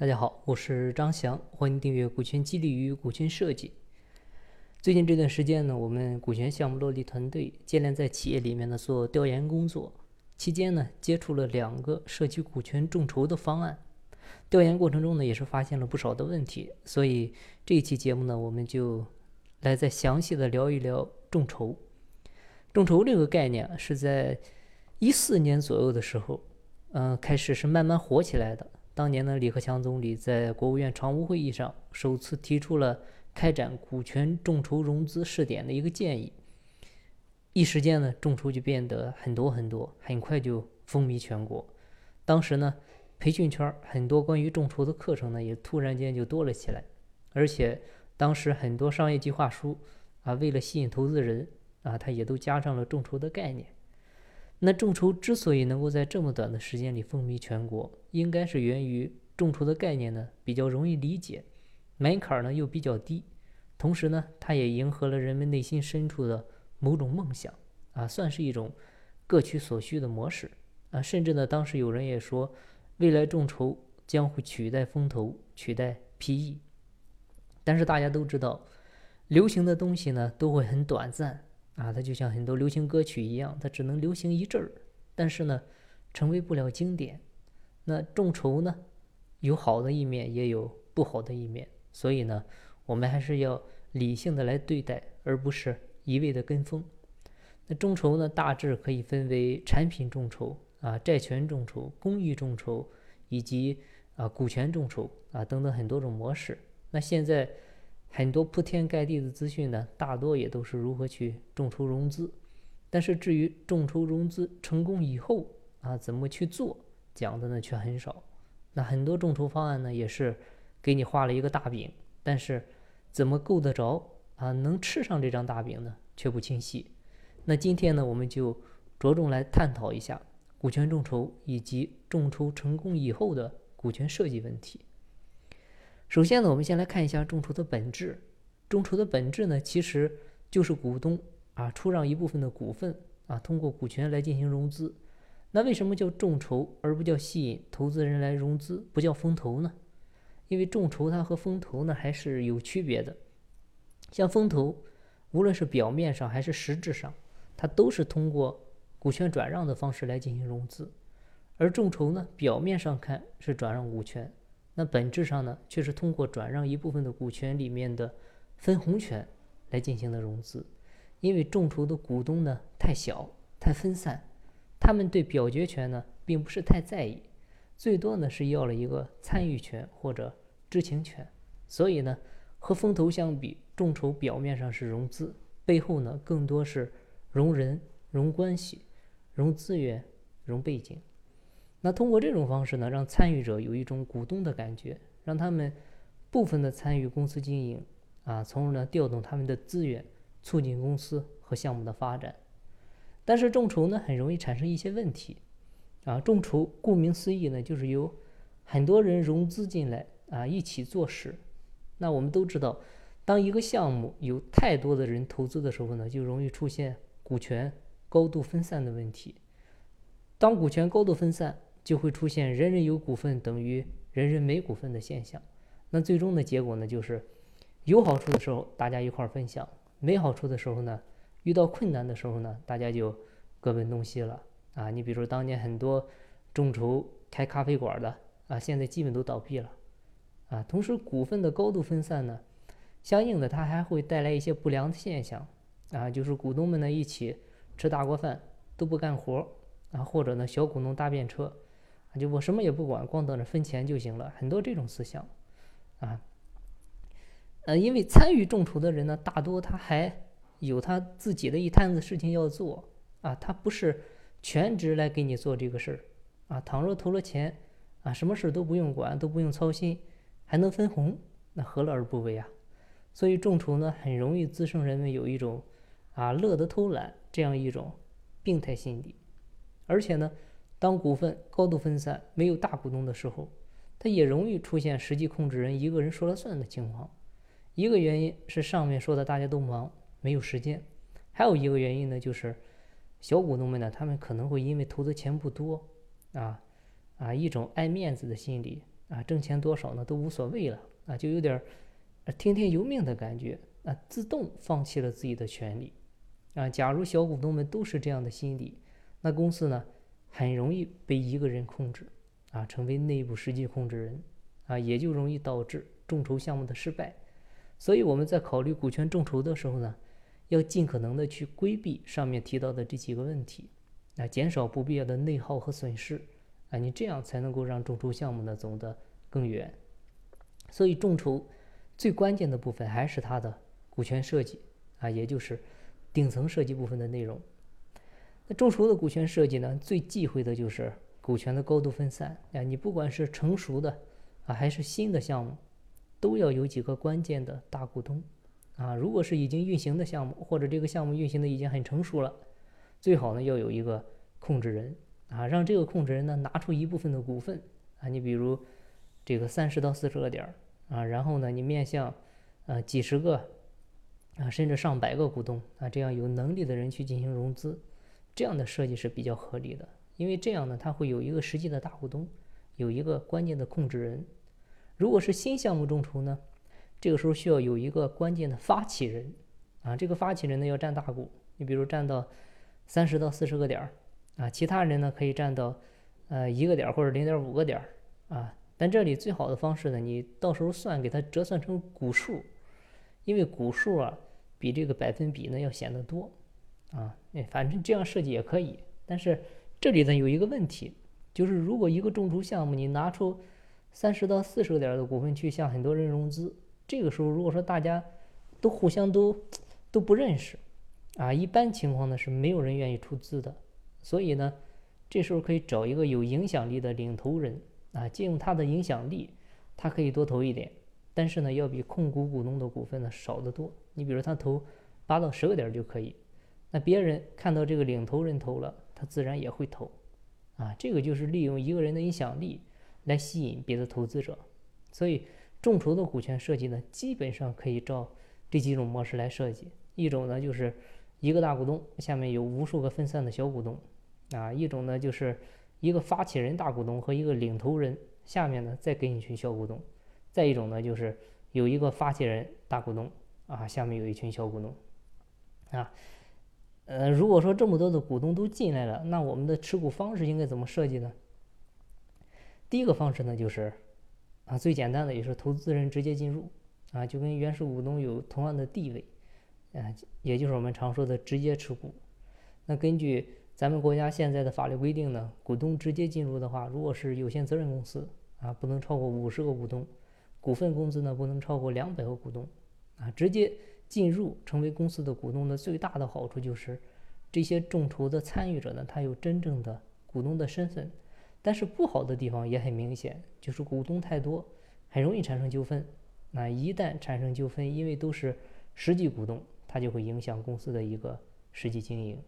大家好，我是张翔，欢迎订阅股权激励与股权设计。最近这段时间呢，我们股权项目落地团队接连在企业里面呢做调研工作，期间呢接触了两个涉及股权众筹的方案。调研过程中呢，也是发现了不少的问题，所以这一期节目呢，我们就来再详细的聊一聊众筹。众筹这个概念是在一四年左右的时候，嗯，开始是慢慢火起来的。当年呢，李克强总理在国务院常务会议上首次提出了开展股权众筹融资试点的一个建议，一时间呢，众筹就变得很多很多，很快就风靡全国。当时呢，培训圈很多关于众筹的课程呢，也突然间就多了起来，而且当时很多商业计划书啊，为了吸引投资人啊，它也都加上了众筹的概念。那众筹之所以能够在这么短的时间里风靡全国，应该是源于众筹的概念呢比较容易理解，门槛呢又比较低，同时呢它也迎合了人们内心深处的某种梦想啊，算是一种各取所需的模式啊。甚至呢当时有人也说，未来众筹将会取代风投，取代 PE。但是大家都知道，流行的东西呢都会很短暂。啊，它就像很多流行歌曲一样，它只能流行一阵儿，但是呢，成为不了经典。那众筹呢，有好的一面，也有不好的一面，所以呢，我们还是要理性的来对待，而不是一味的跟风。那众筹呢，大致可以分为产品众筹啊、债权众筹、公益众筹以及啊股权众筹啊等等很多种模式。那现在。很多铺天盖地的资讯呢，大多也都是如何去众筹融资，但是至于众筹融资成功以后啊，怎么去做，讲的呢却很少。那很多众筹方案呢，也是给你画了一个大饼，但是怎么够得着啊，能吃上这张大饼呢，却不清晰。那今天呢，我们就着重来探讨一下股权众筹以及众筹成功以后的股权设计问题。首先呢，我们先来看一下众筹的本质。众筹的本质呢，其实就是股东啊出让一部分的股份啊，通过股权来进行融资。那为什么叫众筹而不叫吸引投资人来融资，不叫风投呢？因为众筹它和风投呢还是有区别的。像风投，无论是表面上还是实质上，它都是通过股权转让的方式来进行融资，而众筹呢，表面上看是转让股权。那本质上呢，却是通过转让一部分的股权里面的分红权来进行的融资，因为众筹的股东呢太小、太分散，他们对表决权呢并不是太在意，最多呢是要了一个参与权或者知情权。所以呢，和风投相比，众筹表面上是融资，背后呢更多是融人、融关系、融资源、融背景。那通过这种方式呢，让参与者有一种股东的感觉，让他们部分的参与公司经营，啊，从而呢调动他们的资源，促进公司和项目的发展。但是众筹呢，很容易产生一些问题，啊，众筹顾名思义呢，就是由很多人融资进来啊，一起做事。那我们都知道，当一个项目有太多的人投资的时候呢，就容易出现股权高度分散的问题。当股权高度分散，就会出现人人有股份等于人人没股份的现象，那最终的结果呢，就是有好处的时候大家一块分享，没好处的时候呢，遇到困难的时候呢，大家就各奔东西了啊！你比如说当年很多众筹开咖啡馆的啊，现在基本都倒闭了啊。同时，股份的高度分散呢，相应的它还会带来一些不良的现象啊，就是股东们呢一起吃大锅饭都不干活啊，或者呢小股东搭便车。就我什么也不管，光等着分钱就行了。很多这种思想，啊，呃，因为参与众筹的人呢，大多他还有他自己的一摊子事情要做啊，他不是全职来给你做这个事儿啊。倘若投了钱啊，什么事都不用管，都不用操心，还能分红，那何乐而不为啊？所以众筹呢，很容易滋生人们有一种啊乐得偷懒这样一种病态心理，而且呢。当股份高度分散、没有大股东的时候，它也容易出现实际控制人一个人说了算的情况。一个原因是上面说的大家都忙，没有时间；还有一个原因呢，就是小股东们呢，他们可能会因为投的钱不多，啊啊，一种爱面子的心理，啊，挣钱多少呢都无所谓了啊，就有点听天由命的感觉啊，自动放弃了自己的权利啊。假如小股东们都是这样的心理，那公司呢很容易被一个人控制啊，成为内部实际控制人啊，也就容易导致众筹项目的失败。所以我们在考虑股权众筹的时候呢，要尽可能的去规避上面提到的这几个问题，啊，减少不必要的内耗和损失，啊，你这样才能够让众筹项目呢走得更远。所以众筹最关键的部分还是它的股权设计，啊，也就是顶层设计部分的内容。那众筹的股权设计呢，最忌讳的就是股权的高度分散，啊，你不管是成熟的啊还是新的项目。都要有几个关键的大股东，啊，如果是已经运行的项目，或者这个项目运行的已经很成熟了，最好呢要有一个控制人，啊，让这个控制人呢拿出一部分的股份，啊，你比如这个三十到四十个点儿，啊，然后呢你面向，呃几十个，啊甚至上百个股东，啊这样有能力的人去进行融资，这样的设计是比较合理的，因为这样呢它会有一个实际的大股东，有一个关键的控制人。如果是新项目众筹呢，这个时候需要有一个关键的发起人，啊，这个发起人呢要占大股，你比如占到三十到四十个点儿，啊，其他人呢可以占到呃一个点或者零点五个点儿，啊，但这里最好的方式呢，你到时候算给它折算成股数，因为股数啊比这个百分比呢要显得多，啊，哎，反正这样设计也可以，但是这里呢有一个问题，就是如果一个众筹项目你拿出三十到四十个点的股份去向很多人融资，这个时候如果说大家都互相都都不认识，啊，一般情况呢是没有人愿意出资的。所以呢，这时候可以找一个有影响力的领头人啊，借用他的影响力，他可以多投一点，但是呢要比控股股东的股份呢少得多。你比如他投八到十个点就可以，那别人看到这个领头人投了，他自然也会投，啊，这个就是利用一个人的影响力。来吸引别的投资者，所以众筹的股权设计呢，基本上可以照这几种模式来设计。一种呢就是一个大股东下面有无数个分散的小股东，啊，一种呢就是一个发起人大股东和一个领头人下面呢再给你一群小股东，再一种呢就是有一个发起人大股东啊，下面有一群小股东，啊，呃，如果说这么多的股东都进来了，那我们的持股方式应该怎么设计呢？第一个方式呢，就是啊，最简单的也是投资人直接进入啊，就跟原始股东有同样的地位，啊，也就是我们常说的直接持股。那根据咱们国家现在的法律规定呢，股东直接进入的话，如果是有限责任公司啊，不能超过五十个股东；股份公司呢，不能超过两百个股东。啊，直接进入成为公司的股东的最大的好处就是，这些众筹的参与者呢，他有真正的股东的身份。但是不好的地方也很明显，就是股东太多，很容易产生纠纷。那一旦产生纠纷，因为都是实际股东，它就会影响公司的一个实际经营。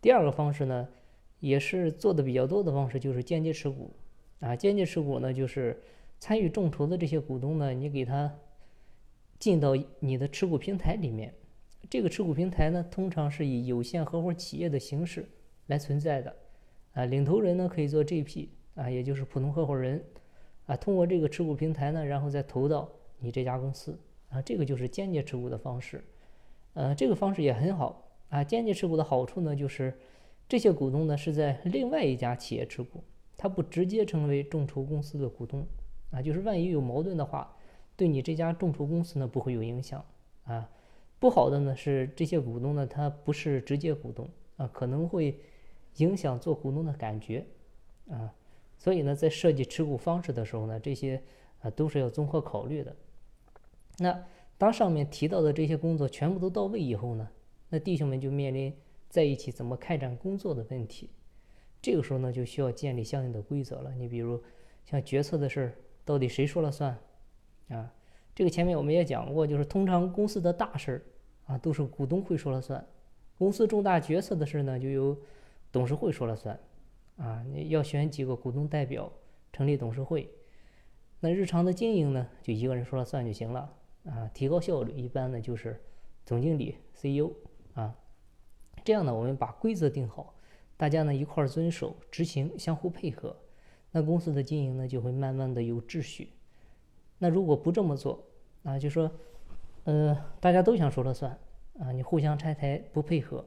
第二个方式呢，也是做的比较多的方式，就是间接持股。啊，间接持股呢，就是参与众筹的这些股东呢，你给他进到你的持股平台里面。这个持股平台呢，通常是以有限合伙企业的形式来存在的。啊，领头人呢可以做 GP 啊，也就是普通合伙人啊，通过这个持股平台呢，然后再投到你这家公司啊，这个就是间接持股的方式。呃，这个方式也很好啊。间接持股的好处呢，就是这些股东呢是在另外一家企业持股，他不直接成为众筹公司的股东啊，就是万一有矛盾的话，对你这家众筹公司呢不会有影响啊。不好的呢是这些股东呢，他不是直接股东啊，可能会。影响做股东的感觉，啊，所以呢，在设计持股方式的时候呢，这些啊都是要综合考虑的。那当上面提到的这些工作全部都到位以后呢，那弟兄们就面临在一起怎么开展工作的问题。这个时候呢，就需要建立相应的规则了。你比如像决策的事儿，到底谁说了算？啊，这个前面我们也讲过，就是通常公司的大事儿啊，都是股东会说了算。公司重大决策的事呢，就由董事会说了算，啊，你要选几个股东代表成立董事会。那日常的经营呢，就一个人说了算就行了，啊，提高效率，一般呢就是总经理、CEO 啊。这样呢，我们把规则定好，大家呢一块遵守执行，相互配合。那公司的经营呢就会慢慢的有秩序。那如果不这么做，啊，就说，呃，大家都想说了算啊，你互相拆台不配合，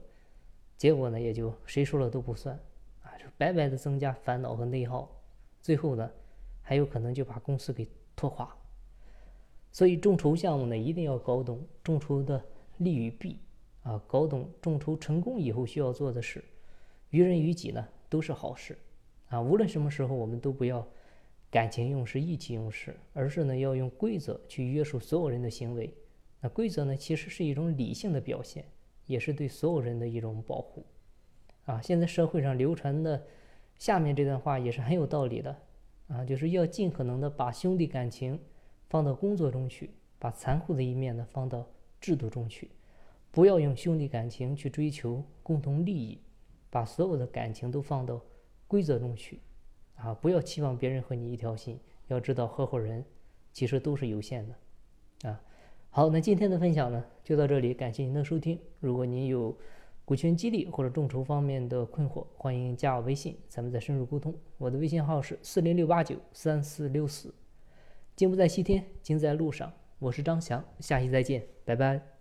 结果呢也就谁说了都不算啊，就白白的增加烦恼和内耗，最后呢还有可能就把公司给拖垮。所以众筹项目呢一定要搞懂众筹的利与弊啊，搞懂众筹成功以后需要做的事，于人于己呢都是好事。啊，无论什么时候，我们都不要感情用事、意气用事，而是呢要用规则去约束所有人的行为。那规则呢，其实是一种理性的表现，也是对所有人的一种保护。啊，现在社会上流传的下面这段话也是很有道理的。啊，就是要尽可能的把兄弟感情放到工作中去，把残酷的一面呢放到制度中去，不要用兄弟感情去追求共同利益，把所有的感情都放到。规则中去，啊，不要期望别人和你一条心。要知道，合伙人其实都是有限的，啊。好，那今天的分享呢，就到这里，感谢您的收听。如果您有股权激励或者众筹方面的困惑，欢迎加我微信，咱们再深入沟通。我的微信号是四零六八九三四六四。金不在西天，金在路上。我是张翔，下期再见，拜拜。